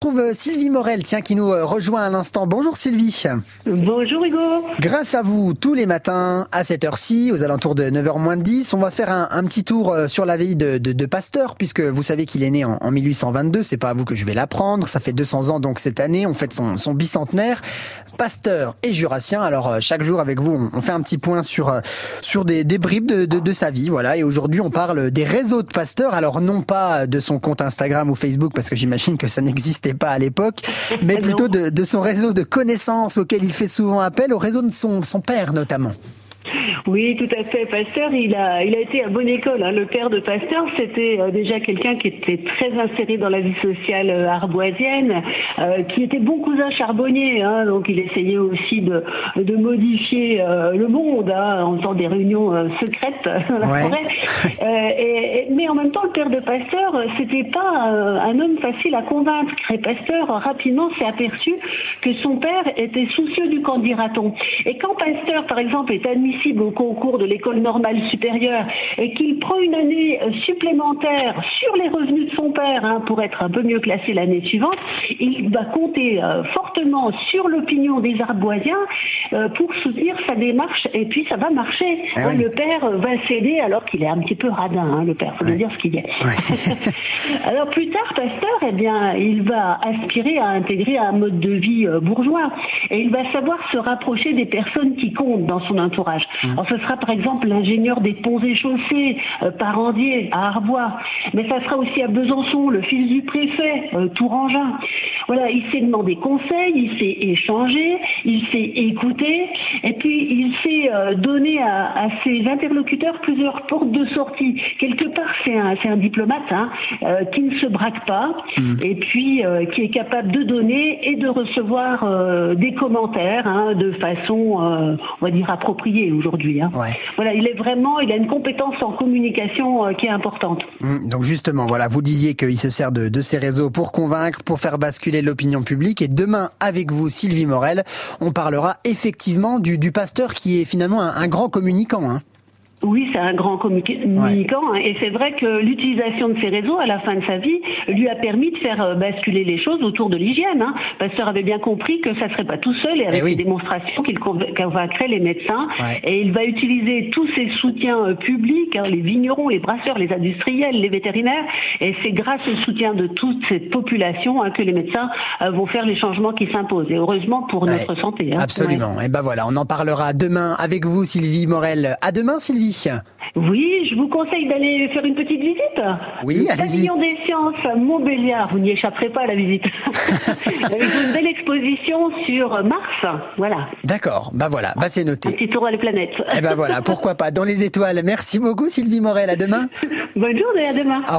trouve Sylvie Morel, tiens, qui nous euh, rejoint à l'instant. Bonjour Sylvie. Bonjour Hugo. Grâce à vous, tous les matins, à cette heure-ci, aux alentours de 9h moins de 10, on va faire un, un petit tour euh, sur la vie de, de, de Pasteur, puisque vous savez qu'il est né en, en 1822, c'est pas à vous que je vais l'apprendre, ça fait 200 ans donc cette année, on fête son, son bicentenaire. Pasteur et jurassien, alors euh, chaque jour avec vous, on, on fait un petit point sur, sur des, des bribes de, de, de sa vie, voilà, et aujourd'hui on parle des réseaux de Pasteur, alors non pas de son compte Instagram ou Facebook, parce que j'imagine que ça n'existait pas à l'époque, mais plutôt de, de, son réseau de connaissances auquel il fait souvent appel, au réseau de son, son père notamment. Oui, tout à fait. Pasteur, il a, il a été à bonne école. Hein. Le père de Pasteur, c'était euh, déjà quelqu'un qui était très inséré dans la vie sociale euh, arboisienne, euh, qui était bon cousin charbonnier. Hein. Donc, il essayait aussi de, de modifier le monde hein, en faisant des réunions secrètes dans la Ouais. forêt. Et, et, mais en même temps, le père de Pasteur, c'était pas un homme facile à convaincre. Et Pasteur rapidement s'est aperçu que son père était soucieux du candidaton. Et quand Pasteur, par exemple, est admissible au concours de l'école normale supérieure et qu'il prend une année euh, supplémentaire sur les revenus de son père hein, pour être un peu mieux classé l'année suivante, il va compter euh, fortement sur l'opinion des Arboisiens euh, pour soutenir sa démarche et puis ça va marcher. Ah Hein, oui. Le père va céder alors qu'il est un petit peu radin, hein, le père, faut le dire ce qu'il est. Ouais. Alors plus tard, Pasteur, eh bien, il va aspirer à intégrer un mode de vie bourgeois et il va savoir se rapprocher des personnes qui comptent dans son entourage. Alors ce sera par exemple l'ingénieur des ponts et chaussées, euh, Parandier, à Arbois, mais ça sera aussi à Besançon, le fils du préfet, euh, Tourangin. Voilà, il s'est demandé conseil, il s'est échangé, il s'est écouté et puis il s'est euh, donné à, à ses interlocuteurs plusieurs portes de sortie. Quelque part, c'est un, diplomate hein, euh, qui ne se braque pas et puis euh, qui est capable de donner et de recevoir des commentaires hein, de façon, on va dire, appropriée aujourd'hui. Hein. Ouais. Voilà, il est vraiment, il a une compétence en communication euh, qui est importante. Hum, Donc justement, voilà, vous disiez qu'il se sert de, de ces réseaux pour convaincre, pour faire basculer l'opinion publique. Et demain, avec vous, Sylvie Morel, on parlera effectivement du, du pasteur qui est finalement un, un grand communicant. Hein. Oui, c'est un grand communicant hein, et c'est vrai que l'utilisation de ces réseaux à la fin de sa vie lui a permis de faire euh, basculer les choses autour de l'hygiène. Hein. Pasteur avait bien compris que ça serait pas tout seul et avec Eh oui. les démonstrations qu'il conv- convaincrait les médecins Ouais. et il va utiliser tous ses soutiens euh, publics, hein, les vignerons, les brasseurs, les industriels, les vétérinaires et c'est grâce au soutien de toute cette population hein, que les médecins euh, vont faire les changements qui s'imposent et heureusement pour Ouais, notre santé. hein. Absolument. Et ben voilà, on en parlera demain avec vous, Sylvie Morel. À demain, Sylvie. Oui, je vous conseille d'aller faire une petite visite. Oui, Le allez-y. Pavillon des sciences Montbéliard, vous n'y échapperez pas à la visite. Avec une belle exposition sur Mars, voilà. D'accord. Bah voilà, bah c'est Un noté. petit tour à la planète. Eh ben voilà, pourquoi pas, dans les étoiles. Merci beaucoup, Sylvie Morel. À demain. Bonne journée, à demain.